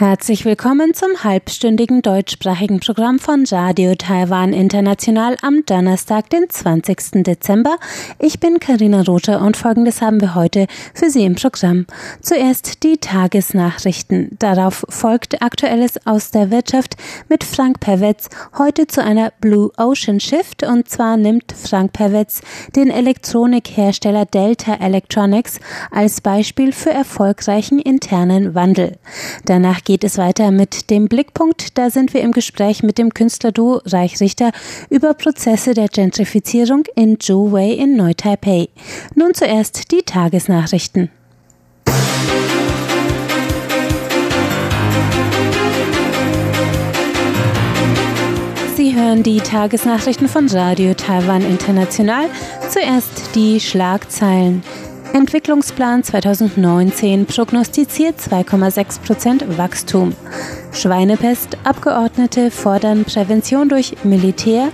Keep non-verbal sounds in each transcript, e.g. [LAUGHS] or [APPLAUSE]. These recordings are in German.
Herzlich willkommen zum halbstündigen deutschsprachigen Programm von Radio Taiwan International am Donnerstag, den 20. Dezember. Ich bin Karina Rother und folgendes haben wir heute für Sie im Programm. Zuerst die Tagesnachrichten. Darauf folgt Aktuelles aus der Wirtschaft mit Frank Perwetz heute zu einer Blue Ocean Shift und zwar nimmt Frank Perwetz den Elektronikhersteller Delta Electronics als Beispiel für erfolgreichen internen Wandel. Danach geht es weiter mit dem Blickpunkt. Da sind wir im Gespräch mit dem Künstlerduo Reichrichter über Prozesse der Gentrifizierung in Zhuwei in Neu-Taipei. Nun zuerst die Tagesnachrichten. Sie hören die Tagesnachrichten von Radio Taiwan International. Zuerst die Schlagzeilen. Entwicklungsplan 2019 prognostiziert 2,6 Prozent Wachstum. Schweinepest, Abgeordnete fordern Prävention durch Militär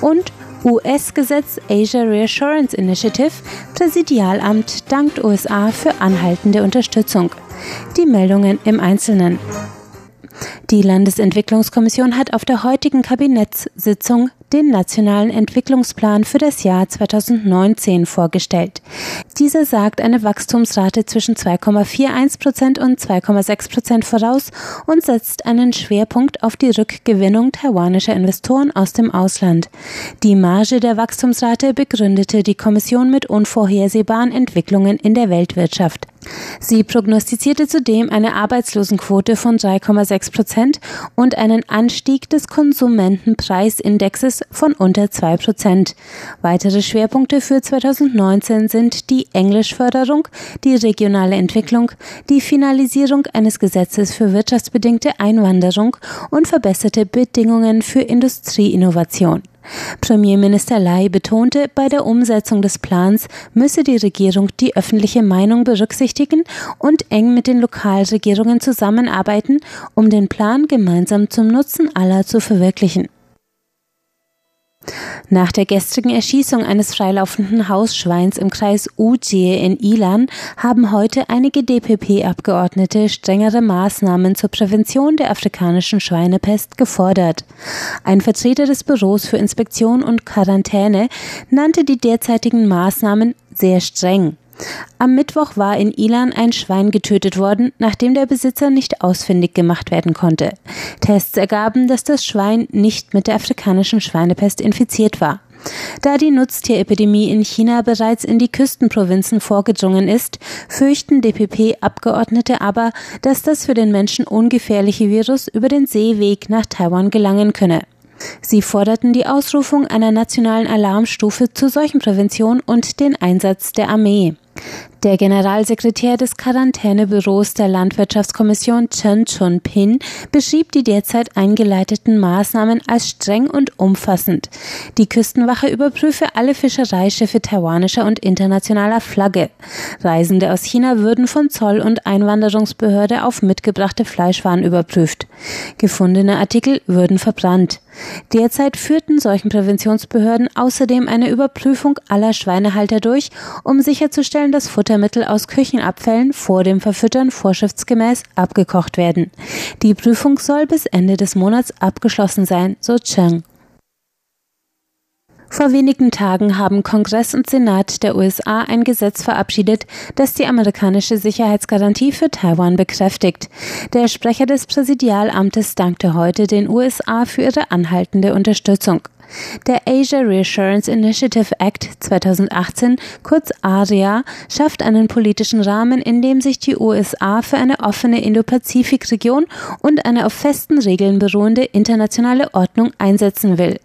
und US-Gesetz Asia Reassurance Initiative, Präsidialamt dankt USA für anhaltende Unterstützung. Die Meldungen im Einzelnen. Die Landesentwicklungskommission hat auf der heutigen Kabinettssitzung den Nationalen Entwicklungsplan für das Jahr 2019 vorgestellt. Dieser sagt eine Wachstumsrate zwischen 2,41 Prozent und 2,6 Prozent voraus und setzt einen Schwerpunkt auf die Rückgewinnung taiwanischer Investoren aus dem Ausland. Die Marge der Wachstumsrate begründete die Kommission mit unvorhersehbaren Entwicklungen in der Weltwirtschaft. Sie prognostizierte zudem eine Arbeitslosenquote von 3,6 Prozent und einen Anstieg des Konsumentenpreisindexes von unter 2 Prozent. Weitere Schwerpunkte für 2019 sind die Englischförderung, die regionale Entwicklung, die Finalisierung eines Gesetzes für wirtschaftsbedingte Einwanderung und verbesserte Bedingungen für Industrieinnovation. Premierminister Lai betonte, bei der Umsetzung des Plans müsse die Regierung die öffentliche Meinung berücksichtigen und eng mit den Lokalregierungen zusammenarbeiten, um den Plan gemeinsam zum Nutzen aller zu verwirklichen. Nach der gestrigen Erschießung eines freilaufenden Hausschweins im Kreis Ujie in Ilan haben heute einige DPP-Abgeordnete strengere Maßnahmen zur Prävention der afrikanischen Schweinepest gefordert. Ein Vertreter des Büros für Inspektion und Quarantäne nannte die derzeitigen Maßnahmen sehr streng. Am Mittwoch war in Ilan ein Schwein getötet worden, nachdem der Besitzer nicht ausfindig gemacht werden konnte. Tests ergaben, dass das Schwein nicht mit der afrikanischen Schweinepest infiziert war. Da die Nutztierepidemie in China bereits in die Küstenprovinzen vorgedrungen ist, fürchten DPP-Abgeordnete aber, dass das für den Menschen ungefährliche Virus über den Seeweg nach Taiwan gelangen könne. Sie forderten die Ausrufung einer nationalen Alarmstufe zur Seuchenprävention und den Einsatz der Armee. Der Generalsekretär des Quarantänebüros der Landwirtschaftskommission Chen Chun-Pin beschrieb die derzeit eingeleiteten Maßnahmen als streng und umfassend. Die Küstenwache überprüfe alle Fischereischiffe taiwanischer und internationaler Flagge. Reisende aus China würden von Zoll- und Einwanderungsbehörde auf mitgebrachte Fleischwaren überprüft. Gefundene Artikel würden verbrannt. Derzeit führten solchen Präventionsbehörden außerdem eine Überprüfung aller Schweinehalter durch, um sicherzustellen, dass Futtermittel aus Küchenabfällen vor dem Verfüttern vorschriftsgemäß abgekocht werden. Die Prüfung soll bis Ende des Monats abgeschlossen sein, so Cheng. Vor wenigen Tagen haben Kongress und Senat der USA ein Gesetz verabschiedet, das die amerikanische Sicherheitsgarantie für Taiwan bekräftigt. Der Sprecher des Präsidialamtes dankte heute den USA für ihre anhaltende Unterstützung. Der Asia Reassurance Initiative Act 2018, kurz ARIA, schafft einen politischen Rahmen, in dem sich die USA für eine offene Indo-Pazifik-Region und eine auf festen Regeln beruhende internationale Ordnung einsetzen will.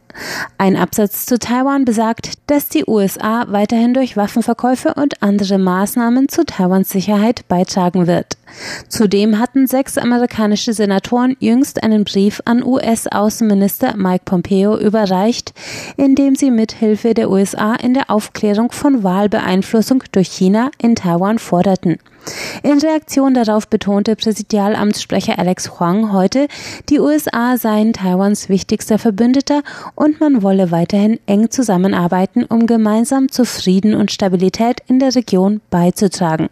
Ein Absatz zu Taiwan besagt, dass die USA weiterhin durch Waffenverkäufe und andere Maßnahmen zu Taiwans Sicherheit beitragen wird. Zudem hatten sechs amerikanische Senatoren jüngst einen Brief an US-Außenminister Mike Pompeo überreicht, in dem sie mithilfe der USA in der Aufklärung von Wahlbeeinflussung durch China in Taiwan forderten. In Reaktion darauf betonte Präsidialamtssprecher Alex Huang heute, die USA seien Taiwans wichtigster Verbündeter und man wolle weiterhin eng zusammenarbeiten, um gemeinsam zu Frieden und Stabilität in der Region beizutragen.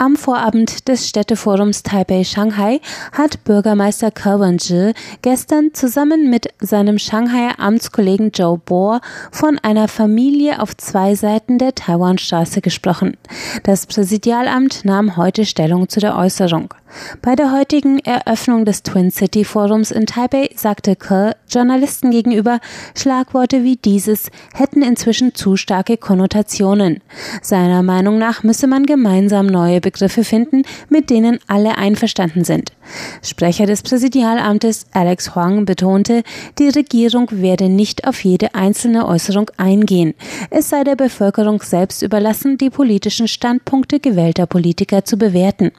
Am Vorabend des Städteforums Taipei-Shanghai hat Bürgermeister Ke Wen-je gestern zusammen mit seinem Shanghaier Amtskollegen Joe Bohr von einer Familie auf zwei Seiten der Taiwanstraße gesprochen. Das Präsidialamt nahm heute Stellung zu der Äußerung. Bei der heutigen Eröffnung des Twin City Forums in Taipei sagte Ke Journalisten gegenüber, Schlagworte wie dieses hätten inzwischen zu starke Konnotationen. Seiner Meinung nach müsse man gemeinsam neue Begriffe finden, mit denen alle einverstanden sind. Sprecher des Präsidialamtes Alex Huang betonte, die Regierung werde nicht auf jede einzelne Äußerung eingehen. Es sei der Bevölkerung selbst überlassen, die politischen Standpunkte gewählter Politiker zu bewerten.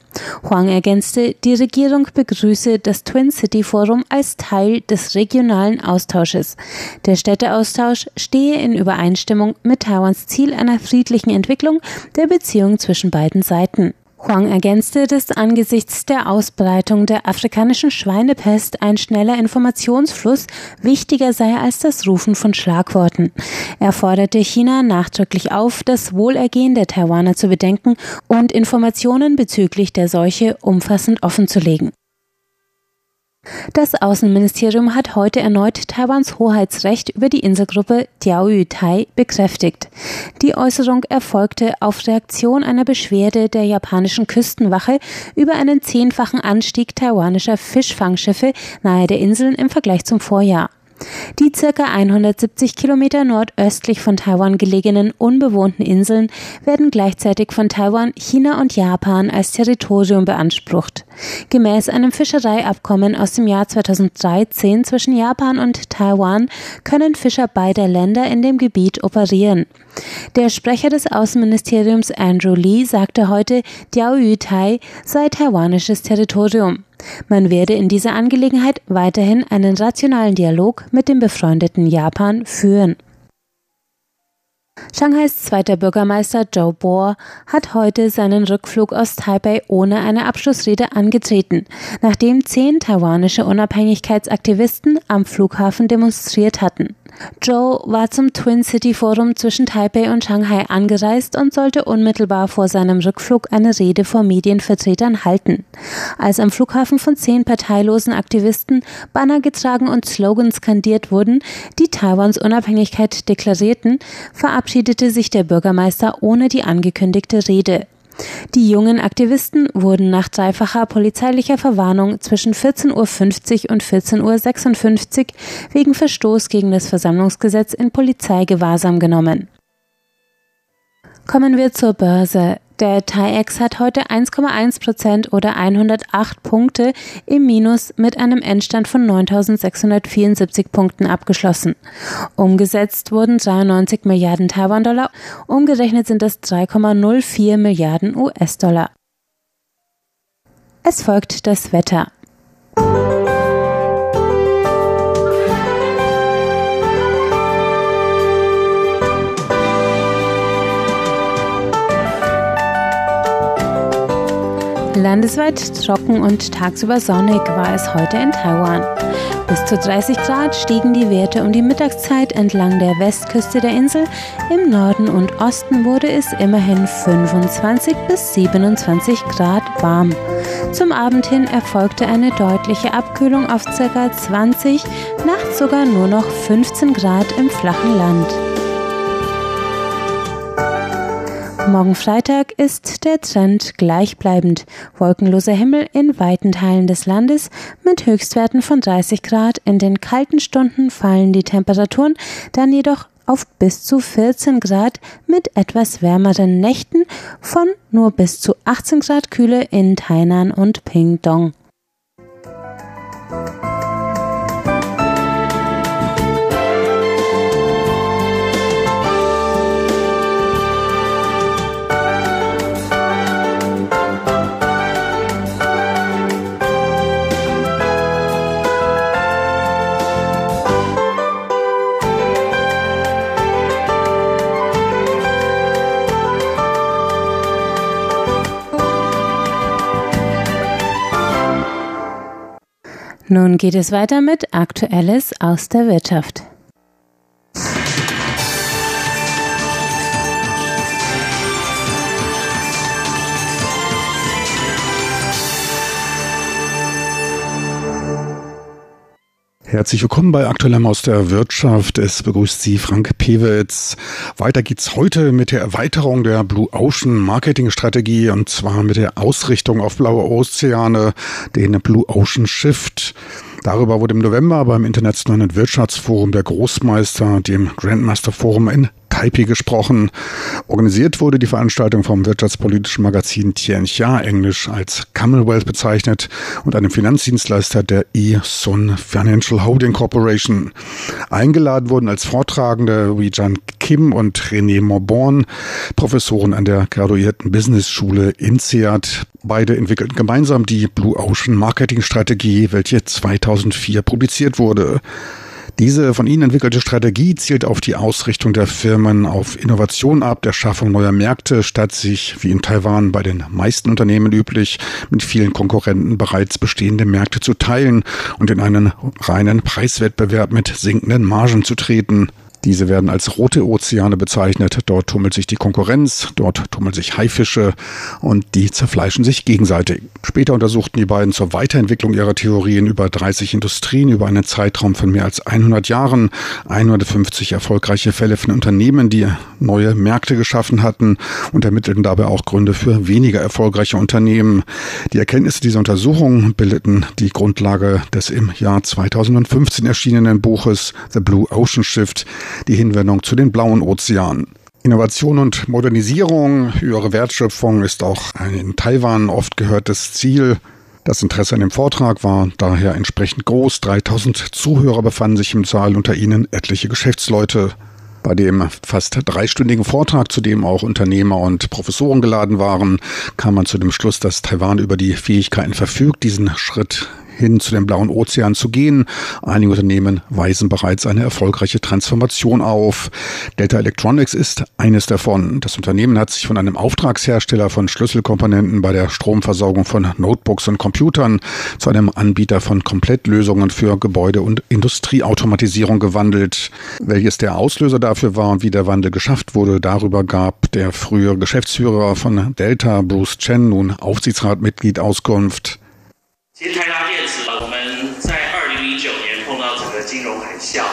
Huang ergänzte, die Regierung begrüße das Twin City Forum als Teil des regionalen Austausches. Der Städteaustausch stehe in Übereinstimmung mit Taiwans Ziel einer friedlichen Entwicklung der Beziehung zwischen beiden Seiten. Huang ergänzte, dass angesichts der Ausbreitung der afrikanischen Schweinepest ein schneller Informationsfluss wichtiger sei als das Rufen von Schlagworten. Er forderte China nachdrücklich auf, das Wohlergehen der Taiwaner zu bedenken und Informationen bezüglich der Seuche umfassend offenzulegen. Das Außenministerium hat heute erneut Taiwans Hoheitsrecht über die Inselgruppe Diaoyu-Tai bekräftigt. Die Äußerung erfolgte auf Reaktion einer Beschwerde der japanischen Küstenwache über einen zehnfachen Anstieg taiwanischer Fischfangschiffe nahe der Inseln im Vergleich zum Vorjahr. Die circa 170 Kilometer nordöstlich von Taiwan gelegenen unbewohnten Inseln werden gleichzeitig von Taiwan, China und Japan als Territorium beansprucht. Gemäß einem Fischereiabkommen aus dem Jahr 2013 zwischen Japan und Taiwan können Fischer beider Länder in dem Gebiet operieren. Der Sprecher des Außenministeriums Andrew Lee sagte heute, Diaoyu-Tai sei taiwanisches Territorium. Man werde in dieser Angelegenheit weiterhin einen rationalen Dialog mit dem befreundeten Japan führen. Shanghais zweiter Bürgermeister Joe Bohr hat heute seinen Rückflug aus Taipei ohne eine Abschlussrede angetreten, nachdem zehn taiwanische Unabhängigkeitsaktivisten am Flughafen demonstriert hatten. Joe war zum Twin City Forum zwischen Taipei und Shanghai angereist und sollte unmittelbar vor seinem Rückflug eine Rede vor Medienvertretern halten. Als am Flughafen von zehn parteilosen Aktivisten Banner getragen und Slogans skandiert wurden, die Taiwans Unabhängigkeit deklarierten, verabschiedete sich der Bürgermeister ohne die angekündigte Rede. Die jungen Aktivisten wurden nach dreifacher polizeilicher Verwarnung zwischen 14.50 Uhr und 14.56 Uhr wegen Verstoß gegen das Versammlungsgesetz in Polizeigewahrsam genommen. Kommen wir zur Börse. Der TAIEX hat heute 1,1 Prozent oder 108 Punkte im Minus mit einem Endstand von 9.674 Punkten abgeschlossen. Umgesetzt wurden 93 Milliarden Taiwan-Dollar, umgerechnet sind das 3,04 Milliarden US-Dollar. Es folgt das Wetter. Landesweit trocken und tagsüber sonnig war es heute in Taiwan. Bis zu 30 Grad stiegen die Werte um die Mittagszeit entlang der Westküste der Insel. Im Norden und Osten wurde es immerhin 25 bis 27 Grad warm. Zum Abend hin erfolgte eine deutliche Abkühlung auf ca. 20, nachts sogar nur noch 15 Grad im flachen Land. Morgen Freitag ist der Trend gleichbleibend. Wolkenloser Himmel in weiten Teilen des Landes mit Höchstwerten von 30 Grad. In den kalten Stunden fallen die Temperaturen dann jedoch auf bis zu 14 Grad mit etwas wärmeren Nächten von nur bis zu 18 Grad Kühle in Tainan und Pingdong. Nun geht es weiter mit Aktuelles aus der Wirtschaft. Herzlich willkommen bei Aktuellem aus der Wirtschaft. Es begrüßt Sie Frank Pewitz. Weiter geht's heute mit der Erweiterung der Blue Ocean Marketing Strategie und zwar mit der Ausrichtung auf blaue Ozeane, den Blue Ocean Shift. Darüber wurde im November beim Internationalen Wirtschaftsforum der Großmeister, dem Grandmaster Forum in Taipei gesprochen. Organisiert wurde die Veranstaltung vom wirtschaftspolitischen Magazin Tianxia, englisch als Commonwealth bezeichnet, und einem Finanzdienstleister der E-Sun Financial Holding Corporation. Eingeladen wurden als Vortragende Wijan Kim und René Morborn, Professoren an der graduierten Business Schule INSEAD. Beide entwickelten gemeinsam die Blue Ocean Marketing Strategie, welche 2004 publiziert wurde. Diese von Ihnen entwickelte Strategie zielt auf die Ausrichtung der Firmen auf Innovation ab, der Schaffung neuer Märkte, statt sich, wie in Taiwan bei den meisten Unternehmen üblich, mit vielen Konkurrenten bereits bestehende Märkte zu teilen und in einen reinen Preiswettbewerb mit sinkenden Margen zu treten. Diese werden als rote Ozeane bezeichnet. Dort tummelt sich die Konkurrenz, dort tummeln sich Haifische und die zerfleischen sich gegenseitig. Später untersuchten die beiden zur Weiterentwicklung ihrer Theorien über 30 Industrien über einen Zeitraum von mehr als 100 Jahren 150 erfolgreiche Fälle von Unternehmen, die neue Märkte geschaffen hatten und ermittelten dabei auch Gründe für weniger erfolgreiche Unternehmen. Die Erkenntnisse dieser Untersuchung bildeten die Grundlage des im Jahr 2015 erschienenen Buches The Blue Ocean Shift, die Hinwendung zu den blauen Ozeanen. Innovation und Modernisierung, höhere Wertschöpfung ist auch ein in Taiwan oft gehörtes Ziel. Das Interesse an dem Vortrag war daher entsprechend groß. 3000 Zuhörer befanden sich im Saal, unter ihnen etliche Geschäftsleute. Bei dem fast dreistündigen Vortrag, zu dem auch Unternehmer und Professoren geladen waren, kam man zu dem Schluss, dass Taiwan über die Fähigkeiten verfügt, diesen Schritt hin zu dem blauen Ozean zu gehen. Einige Unternehmen weisen bereits eine erfolgreiche Transformation auf. Delta Electronics ist eines davon. Das Unternehmen hat sich von einem Auftragshersteller von Schlüsselkomponenten bei der Stromversorgung von Notebooks und Computern zu einem Anbieter von Komplettlösungen für Gebäude- und Industrieautomatisierung gewandelt. Welches der Auslöser dafür war und wie der Wandel geschafft wurde, darüber gab der frühere Geschäftsführer von Delta, Bruce Chen, nun Aufsichtsratmitglied Auskunft. 其实台达电子，我们在二零零九年碰到整个金融海啸。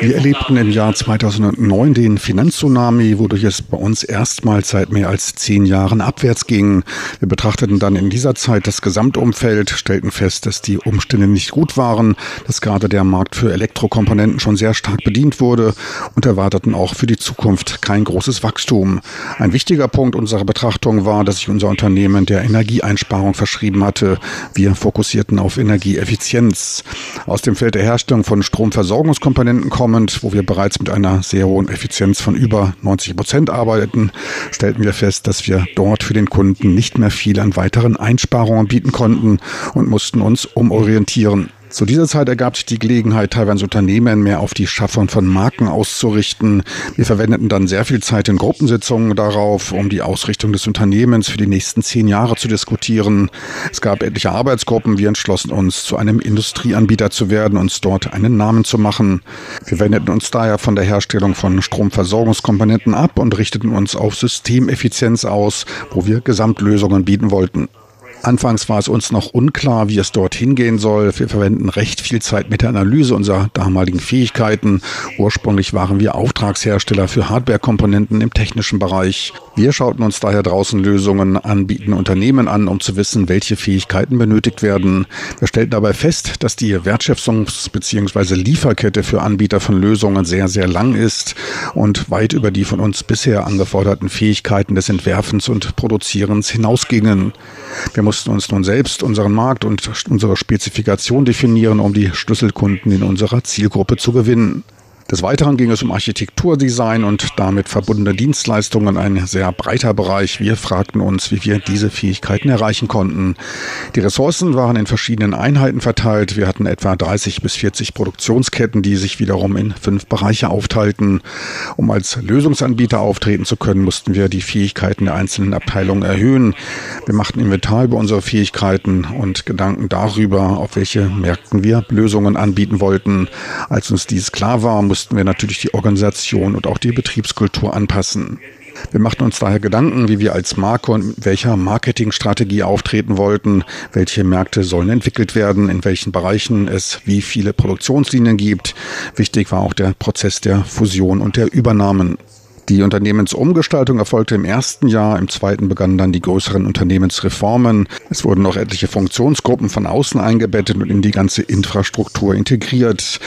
Wir erlebten im Jahr 2009 den Finanztsunami, wodurch es bei uns erstmals seit mehr als zehn Jahren abwärts ging. Wir betrachteten dann in dieser Zeit das Gesamtumfeld, stellten fest, dass die Umstände nicht gut waren, dass gerade der Markt für Elektrokomponenten schon sehr stark bedient wurde und erwarteten auch für die Zukunft kein großes Wachstum. Ein wichtiger Punkt unserer Betrachtung war, dass sich unser Unternehmen der Energieeinsparung verschrieben hatte. Wir fokussierten auf Energieeffizienz. Aus dem Feld der Herstellung von Stromversorgungskomponenten kommend, wo wir bereits mit einer sehr hohen Effizienz von über 90 Prozent arbeiten, stellten wir fest, dass wir dort für den Kunden nicht mehr viel an weiteren Einsparungen bieten konnten und mussten uns umorientieren. Zu dieser Zeit ergab sich die Gelegenheit, teilweise Unternehmen mehr auf die Schaffung von Marken auszurichten. Wir verwendeten dann sehr viel Zeit in Gruppensitzungen darauf, um die Ausrichtung des Unternehmens für die nächsten zehn Jahre zu diskutieren. Es gab etliche Arbeitsgruppen. Wir entschlossen uns, zu einem Industrieanbieter zu werden, uns dort einen Namen zu machen. Wir wendeten uns daher von der Herstellung von Stromversorgungskomponenten ab und richteten uns auf Systemeffizienz aus, wo wir Gesamtlösungen bieten wollten. Anfangs war es uns noch unklar, wie es dort hingehen soll. Wir verwenden recht viel Zeit mit der Analyse unserer damaligen Fähigkeiten. Ursprünglich waren wir Auftragshersteller für Hardwarekomponenten im technischen Bereich. Wir schauten uns daher draußen Lösungen anbieten Unternehmen an, um zu wissen, welche Fähigkeiten benötigt werden. Wir stellten dabei fest, dass die Wertschöpfungs- bzw. Lieferkette für Anbieter von Lösungen sehr, sehr lang ist und weit über die von uns bisher angeforderten Fähigkeiten des Entwerfens und Produzierens hinausgingen. Wir uns nun selbst unseren Markt und unsere Spezifikation definieren, um die Schlüsselkunden in unserer Zielgruppe zu gewinnen. Des Weiteren ging es um Architekturdesign und damit verbundene Dienstleistungen, ein sehr breiter Bereich. Wir fragten uns, wie wir diese Fähigkeiten erreichen konnten. Die Ressourcen waren in verschiedenen Einheiten verteilt. Wir hatten etwa 30 bis 40 Produktionsketten, die sich wiederum in fünf Bereiche aufteilten. Um als Lösungsanbieter auftreten zu können, mussten wir die Fähigkeiten der einzelnen Abteilungen erhöhen. Wir machten Inventar über unsere Fähigkeiten und Gedanken darüber, auf welche Märkten wir Lösungen anbieten wollten. Als uns dies klar war, mussten wir natürlich die Organisation und auch die Betriebskultur anpassen. Wir machten uns daher Gedanken, wie wir als Marke und mit welcher Marketingstrategie auftreten wollten, welche Märkte sollen entwickelt werden, in welchen Bereichen es wie viele Produktionslinien gibt. Wichtig war auch der Prozess der Fusion und der Übernahmen. Die Unternehmensumgestaltung erfolgte im ersten Jahr, im zweiten begannen dann die größeren Unternehmensreformen. Es wurden noch etliche Funktionsgruppen von außen eingebettet und in die ganze Infrastruktur integriert.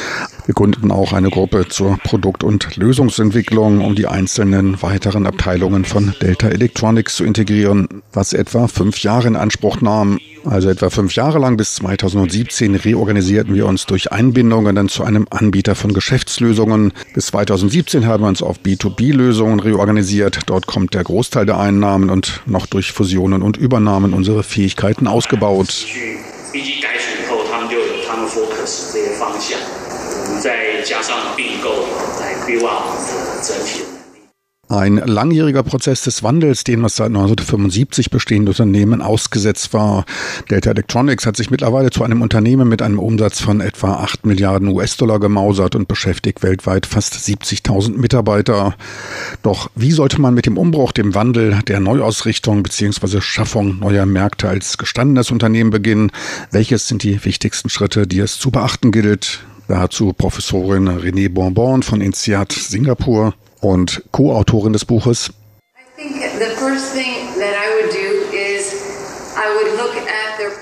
Wir gründeten auch eine Gruppe zur Produkt- und Lösungsentwicklung, um die einzelnen weiteren Abteilungen von Delta Electronics zu integrieren, was etwa fünf Jahre in Anspruch nahm. Also etwa fünf Jahre lang bis 2017 reorganisierten wir uns durch Einbindungen dann zu einem Anbieter von Geschäftslösungen. Bis 2017 haben wir uns auf B2B-Lösungen reorganisiert. Dort kommt der Großteil der Einnahmen und noch durch Fusionen und Übernahmen unsere Fähigkeiten ausgebaut. 再加上并购来规划我们的整体的 Ein langjähriger Prozess des Wandels, dem das seit 1975 bestehende Unternehmen ausgesetzt war. Delta Electronics hat sich mittlerweile zu einem Unternehmen mit einem Umsatz von etwa 8 Milliarden US-Dollar gemausert und beschäftigt weltweit fast 70.000 Mitarbeiter. Doch wie sollte man mit dem Umbruch, dem Wandel, der Neuausrichtung bzw. Schaffung neuer Märkte als gestandenes Unternehmen beginnen? Welches sind die wichtigsten Schritte, die es zu beachten gilt? Dazu Professorin René Bonbon von INSEAD Singapur und Co-Autorin des Buches. I think the first thing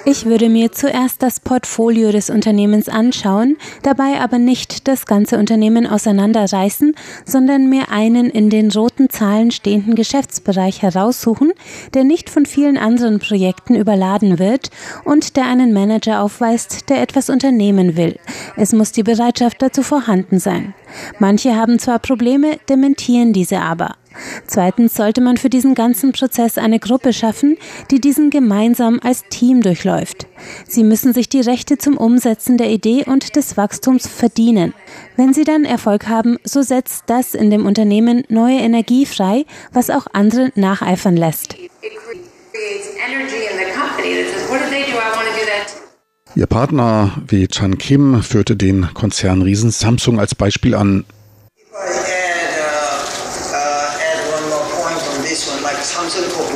ich würde mir zuerst das Portfolio des Unternehmens anschauen, dabei aber nicht das ganze Unternehmen auseinanderreißen, sondern mir einen in den roten Zahlen stehenden Geschäftsbereich heraussuchen, der nicht von vielen anderen Projekten überladen wird und der einen Manager aufweist, der etwas unternehmen will. Es muss die Bereitschaft dazu vorhanden sein. Manche haben zwar Probleme, dementieren diese aber. Zweitens sollte man für diesen ganzen Prozess eine Gruppe schaffen, die diesen gemeinsam als Team durchläuft. Sie müssen sich die Rechte zum Umsetzen der Idee und des Wachstums verdienen. Wenn sie dann Erfolg haben, so setzt das in dem Unternehmen neue Energie frei, was auch andere nacheifern lässt. Ihr Partner Wei Chan Kim führte den Konzernriesen Samsung als Beispiel an. Samsung Corporations.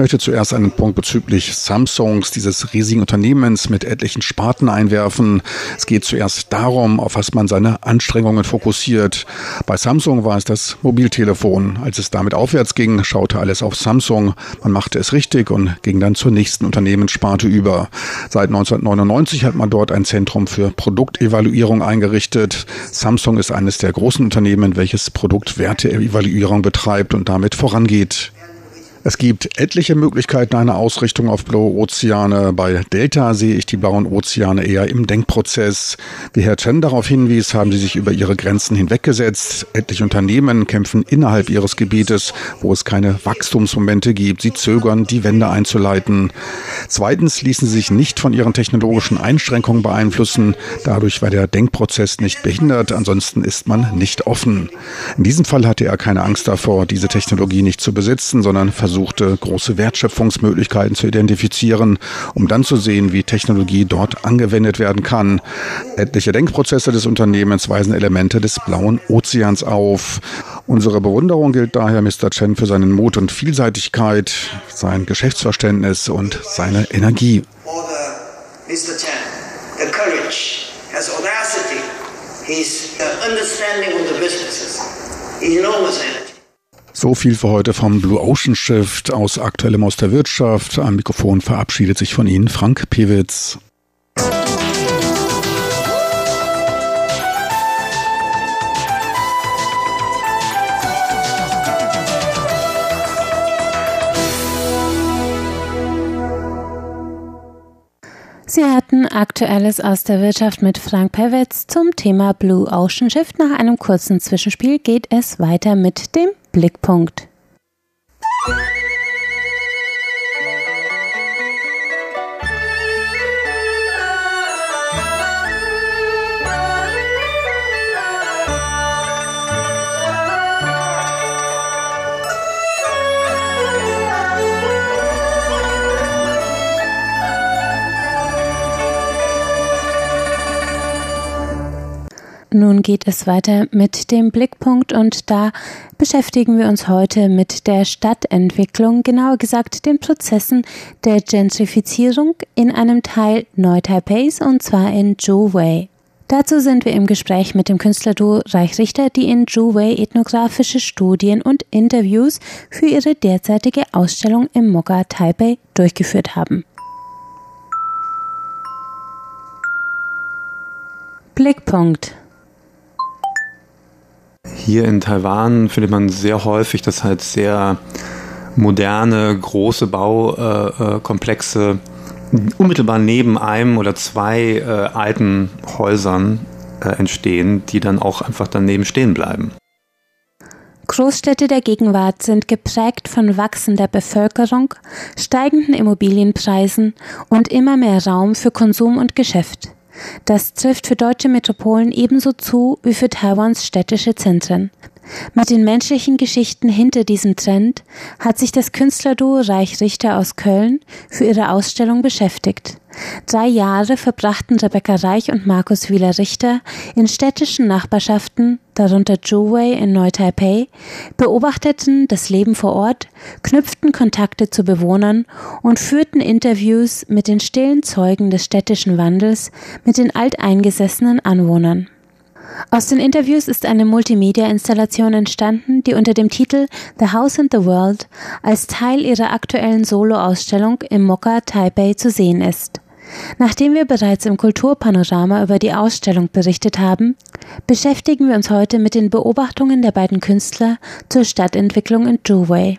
Möchte zuerst einen Punkt bezüglich Samsungs, dieses riesigen Unternehmens mit etlichen Sparten einwerfen. Es geht zuerst darum, auf was man seine Anstrengungen fokussiert. Bei Samsung war es das Mobiltelefon. Als es damit aufwärts ging, schaute alles auf Samsung. Man machte es richtig und ging dann zur nächsten Unternehmenssparte über. Seit 1999 hat man dort ein Zentrum für Produktevaluierung eingerichtet. Samsung ist eines der großen Unternehmen, welches Produktwerteevaluierung betreibt und damit vorangeht. Es gibt etliche Möglichkeiten einer Ausrichtung auf blaue Ozeane. Bei Delta sehe ich die blauen Ozeane eher im Denkprozess. Wie Herr Chen darauf hinwies, haben sie sich über ihre Grenzen hinweggesetzt. Etliche Unternehmen kämpfen innerhalb ihres Gebietes, wo es keine Wachstumsmomente gibt. Sie zögern, die Wende einzuleiten. Zweitens ließen sie sich nicht von ihren technologischen Einschränkungen beeinflussen. Dadurch war der Denkprozess nicht behindert. Ansonsten ist man nicht offen. In diesem Fall hatte er keine Angst davor, diese Technologie nicht zu besitzen, sondern versuchte, große Wertschöpfungsmöglichkeiten zu identifizieren, um dann zu sehen, wie Technologie dort angewendet werden kann. Etliche Denkprozesse des Unternehmens weisen Elemente des blauen Ozeans auf. Unsere Bewunderung gilt daher Mr. Chen für seinen Mut und Vielseitigkeit, sein Geschäftsverständnis und seine Energie. Mr. Chen, the courage, has audacity, his understanding of the businesses, enormous energy. So viel für heute vom Blue Ocean Shift aus Aktuellem aus der Wirtschaft. Am Mikrofon verabschiedet sich von Ihnen Frank Pewitz. Sie hatten Aktuelles aus der Wirtschaft mit Frank Pewitz zum Thema Blue Ocean Shift. Nach einem kurzen Zwischenspiel geht es weiter mit dem Blickpunkt. Nun geht es weiter mit dem Blickpunkt und da beschäftigen wir uns heute mit der Stadtentwicklung, genauer gesagt den Prozessen der Gentrifizierung in einem Teil Neu-Taipeis und zwar in Zhuwei. Dazu sind wir im Gespräch mit dem Künstlerduo Reich Richter, die in Zhuwei ethnografische Studien und Interviews für ihre derzeitige Ausstellung im Mokka Taipei durchgeführt haben. Blickpunkt hier in Taiwan findet man sehr häufig, dass halt sehr moderne, große Baukomplexe äh, unmittelbar neben einem oder zwei äh, alten Häusern äh, entstehen, die dann auch einfach daneben stehen bleiben. Großstädte der Gegenwart sind geprägt von wachsender Bevölkerung, steigenden Immobilienpreisen und immer mehr Raum für Konsum und Geschäft. Das trifft für deutsche Metropolen ebenso zu wie für Taiwans städtische Zentren. Mit den menschlichen Geschichten hinter diesem Trend hat sich das Künstlerduo Reich Richter aus Köln für ihre Ausstellung beschäftigt. Drei Jahre verbrachten Rebecca Reich und Markus Wieler Richter in städtischen Nachbarschaften, darunter Zhuwei in Neu-Taipei, beobachteten das Leben vor Ort, knüpften Kontakte zu Bewohnern und führten Interviews mit den stillen Zeugen des städtischen Wandels, mit den alteingesessenen Anwohnern. Aus den Interviews ist eine Multimedia-Installation entstanden, die unter dem Titel The House and the World als Teil ihrer aktuellen Solo-Ausstellung im Mokka Taipei zu sehen ist. Nachdem wir bereits im Kulturpanorama über die Ausstellung berichtet haben, beschäftigen wir uns heute mit den Beobachtungen der beiden Künstler zur Stadtentwicklung in Zhuwei.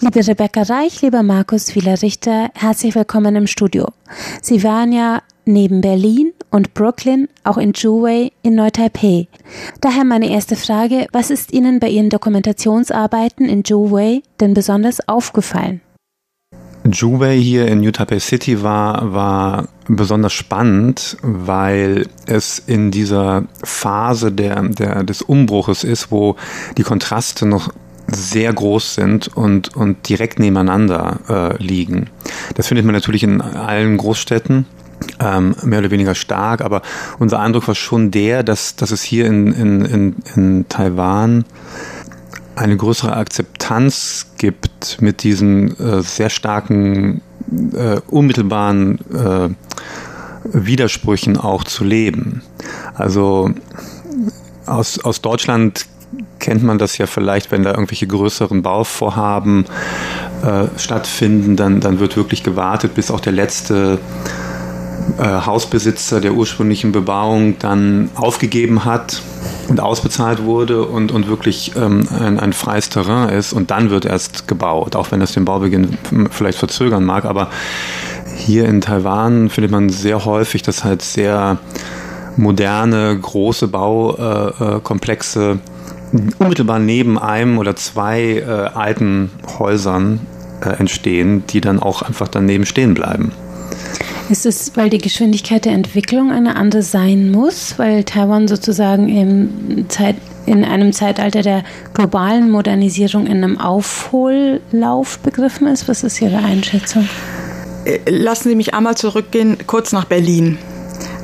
Liebe Rebecca Reich, lieber Markus Wieler-Richter, herzlich willkommen im Studio. Sie waren ja neben Berlin und Brooklyn auch in Zhuwei in Neu-Taipei. Daher meine erste Frage, was ist Ihnen bei Ihren Dokumentationsarbeiten in Zhuwei denn besonders aufgefallen? Zhuwei hier in New Taipei City war, war besonders spannend, weil es in dieser Phase der, der, des Umbruches ist, wo die Kontraste noch sehr groß sind und, und direkt nebeneinander äh, liegen. Das findet man natürlich in allen Großstädten ähm, mehr oder weniger stark, aber unser Eindruck war schon der, dass, dass es hier in, in, in, in Taiwan eine größere Akzeptanz gibt, mit diesen äh, sehr starken, äh, unmittelbaren äh, Widersprüchen auch zu leben. Also aus, aus Deutschland kennt man das ja vielleicht, wenn da irgendwelche größeren Bauvorhaben äh, stattfinden, dann, dann wird wirklich gewartet, bis auch der letzte äh, Hausbesitzer der ursprünglichen Bebauung dann aufgegeben hat und ausbezahlt wurde und, und wirklich ähm, ein, ein freies Terrain ist und dann wird erst gebaut, auch wenn das den Baubeginn vielleicht verzögern mag. Aber hier in Taiwan findet man sehr häufig, dass halt sehr moderne, große Baukomplexe äh, unmittelbar neben einem oder zwei äh, alten Häusern äh, entstehen, die dann auch einfach daneben stehen bleiben. Ist es, weil die Geschwindigkeit der Entwicklung eine andere sein muss, weil Taiwan sozusagen im Zeit, in einem Zeitalter der globalen Modernisierung in einem Aufhollauf begriffen ist? Was ist Ihre Einschätzung? Äh, lassen Sie mich einmal zurückgehen, kurz nach Berlin.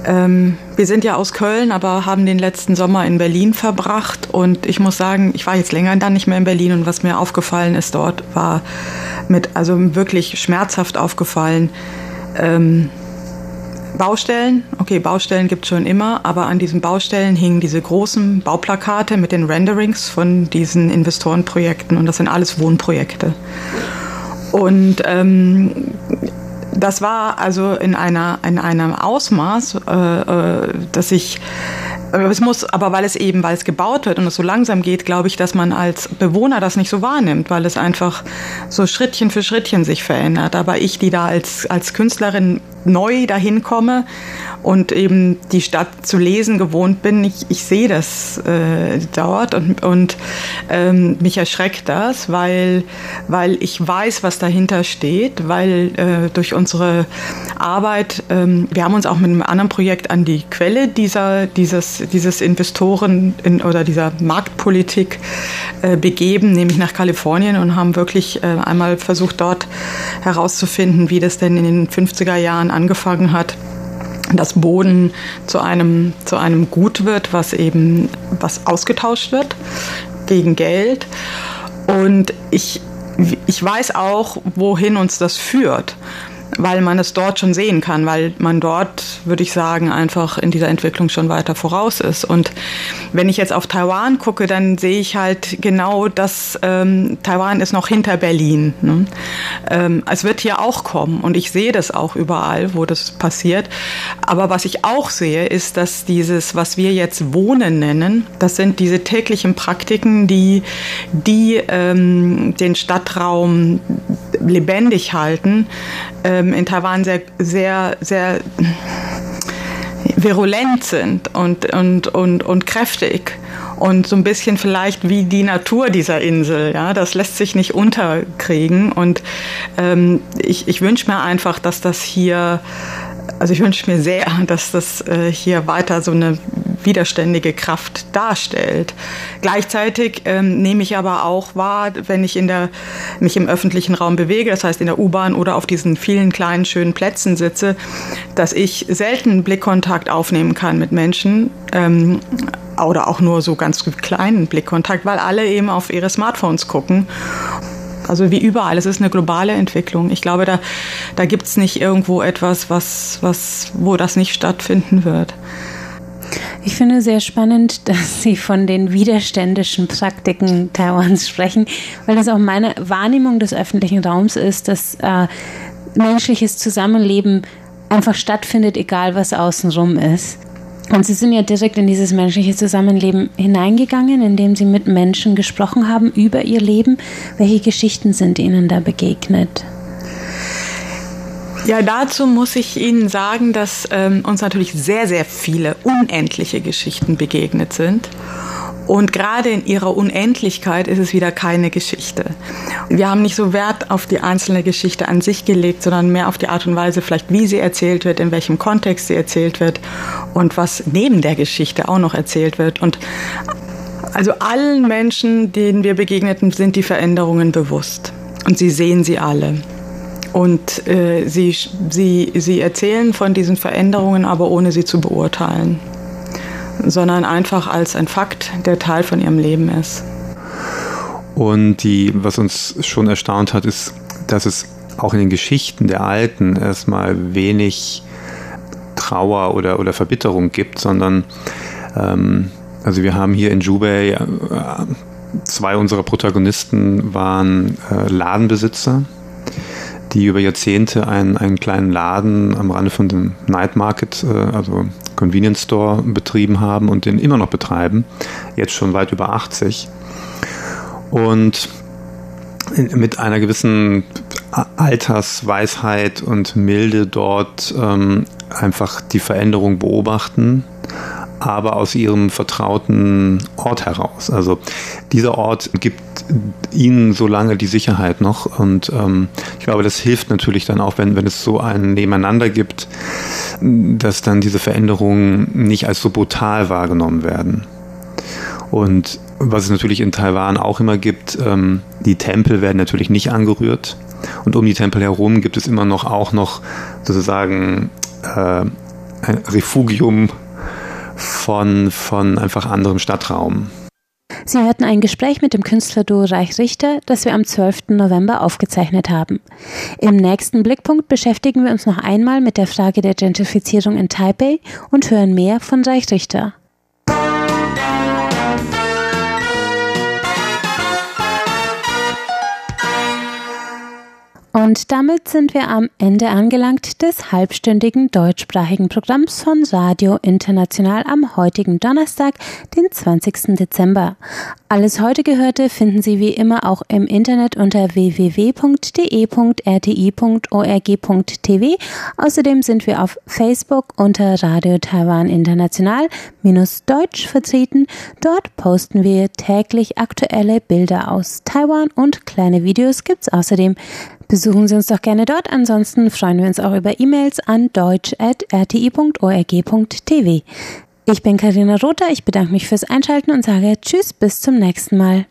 Ähm, wir sind ja aus Köln, aber haben den letzten Sommer in Berlin verbracht. Und ich muss sagen, ich war jetzt länger dann nicht mehr in Berlin. Und was mir aufgefallen ist dort, war mit, also wirklich schmerzhaft aufgefallen, ähm, Baustellen, okay, Baustellen gibt es schon immer, aber an diesen Baustellen hingen diese großen Bauplakate mit den Renderings von diesen Investorenprojekten und das sind alles Wohnprojekte. Und ähm, das war also in, einer, in einem Ausmaß, äh, äh, dass ich es muss, aber weil es eben, weil es gebaut wird und es so langsam geht, glaube ich, dass man als Bewohner das nicht so wahrnimmt, weil es einfach so Schrittchen für Schrittchen sich verändert. Aber ich, die da als, als Künstlerin neu dahin komme und eben die Stadt zu lesen gewohnt bin, ich, ich sehe das äh, dort und, und ähm, mich erschreckt das, weil, weil ich weiß, was dahinter steht, weil äh, durch unsere Arbeit, ähm, wir haben uns auch mit einem anderen Projekt an die Quelle dieser, dieses, dieses Investoren in, oder dieser Marktpolitik äh, begeben, nämlich nach Kalifornien und haben wirklich äh, einmal versucht, dort herauszufinden, wie das denn in den 50er Jahren angefangen hat dass Boden zu einem, zu einem Gut wird, was eben was ausgetauscht wird gegen Geld. Und ich, ich weiß auch, wohin uns das führt weil man es dort schon sehen kann, weil man dort, würde ich sagen, einfach in dieser Entwicklung schon weiter voraus ist. Und wenn ich jetzt auf Taiwan gucke, dann sehe ich halt genau, dass ähm, Taiwan ist noch hinter Berlin. Ne? Ähm, es wird hier auch kommen und ich sehe das auch überall, wo das passiert. Aber was ich auch sehe, ist, dass dieses, was wir jetzt Wohnen nennen, das sind diese täglichen Praktiken, die, die ähm, den Stadtraum lebendig halten, ähm, in Taiwan sehr, sehr, sehr virulent sind und, und, und, und kräftig und so ein bisschen vielleicht wie die Natur dieser Insel. Ja, das lässt sich nicht unterkriegen und ähm, ich, ich wünsche mir einfach, dass das hier also ich wünsche mir sehr, dass das äh, hier weiter so eine widerständige Kraft darstellt. Gleichzeitig ähm, nehme ich aber auch wahr, wenn ich in der, mich im öffentlichen Raum bewege, das heißt in der U-Bahn oder auf diesen vielen kleinen schönen Plätzen sitze, dass ich selten Blickkontakt aufnehmen kann mit Menschen. Ähm, oder auch nur so ganz kleinen Blickkontakt, weil alle eben auf ihre Smartphones gucken also wie überall, es ist eine globale Entwicklung. Ich glaube, da, da gibt es nicht irgendwo etwas, was, was, wo das nicht stattfinden wird. Ich finde sehr spannend, [LAUGHS] dass Sie von den widerständischen Praktiken Taiwans sprechen, weil das auch meine Wahrnehmung des öffentlichen Raums ist, dass äh, menschliches Zusammenleben einfach stattfindet, egal was außenrum ist. Und Sie sind ja direkt in dieses menschliche Zusammenleben hineingegangen, indem Sie mit Menschen gesprochen haben über ihr Leben. Welche Geschichten sind Ihnen da begegnet? Ja, dazu muss ich Ihnen sagen, dass ähm, uns natürlich sehr, sehr viele unendliche Geschichten begegnet sind. Und gerade in ihrer Unendlichkeit ist es wieder keine Geschichte. Wir haben nicht so Wert auf die einzelne Geschichte an sich gelegt, sondern mehr auf die Art und Weise, vielleicht wie sie erzählt wird, in welchem Kontext sie erzählt wird und was neben der Geschichte auch noch erzählt wird. Und also allen Menschen, denen wir begegneten, sind die Veränderungen bewusst. Und sie sehen sie alle. Und äh, sie, sie, sie erzählen von diesen Veränderungen, aber ohne sie zu beurteilen sondern einfach als ein Fakt, der Teil von ihrem Leben ist. Und die, was uns schon erstaunt hat, ist, dass es auch in den Geschichten der Alten erstmal wenig Trauer oder, oder Verbitterung gibt, sondern ähm, also wir haben hier in Jubei äh, zwei unserer Protagonisten waren äh, Ladenbesitzer, die über Jahrzehnte einen, einen kleinen Laden am Rande von dem Night Market, äh, also Convenience Store betrieben haben und den immer noch betreiben, jetzt schon weit über 80. Und mit einer gewissen Altersweisheit und Milde dort ähm, einfach die Veränderung beobachten, aber aus ihrem vertrauten Ort heraus. Also dieser Ort gibt ihnen so lange die Sicherheit noch und ähm, ich glaube, das hilft natürlich dann auch, wenn, wenn es so ein Nebeneinander gibt, dass dann diese Veränderungen nicht als so brutal wahrgenommen werden. Und was es natürlich in Taiwan auch immer gibt, ähm, die Tempel werden natürlich nicht angerührt. Und um die Tempel herum gibt es immer noch auch noch sozusagen äh, ein Refugium von, von einfach anderem Stadtraum. Sie hörten ein Gespräch mit dem Künstlerduo Reich Richter, das wir am 12. November aufgezeichnet haben. Im nächsten Blickpunkt beschäftigen wir uns noch einmal mit der Frage der Gentrifizierung in Taipei und hören mehr von Reich Richter. Und damit sind wir am Ende angelangt des halbstündigen deutschsprachigen Programms von Radio International am heutigen Donnerstag, den 20. Dezember. Alles heute Gehörte finden Sie wie immer auch im Internet unter www.de.rti.org.tv. Außerdem sind wir auf Facebook unter Radio Taiwan International minus Deutsch vertreten. Dort posten wir täglich aktuelle Bilder aus Taiwan und kleine Videos gibt's außerdem. Besuchen Sie uns doch gerne dort. Ansonsten freuen wir uns auch über E-Mails an deutsch.rti.org.tv. Ich bin Karina Rother. Ich bedanke mich fürs Einschalten und sage Tschüss, bis zum nächsten Mal.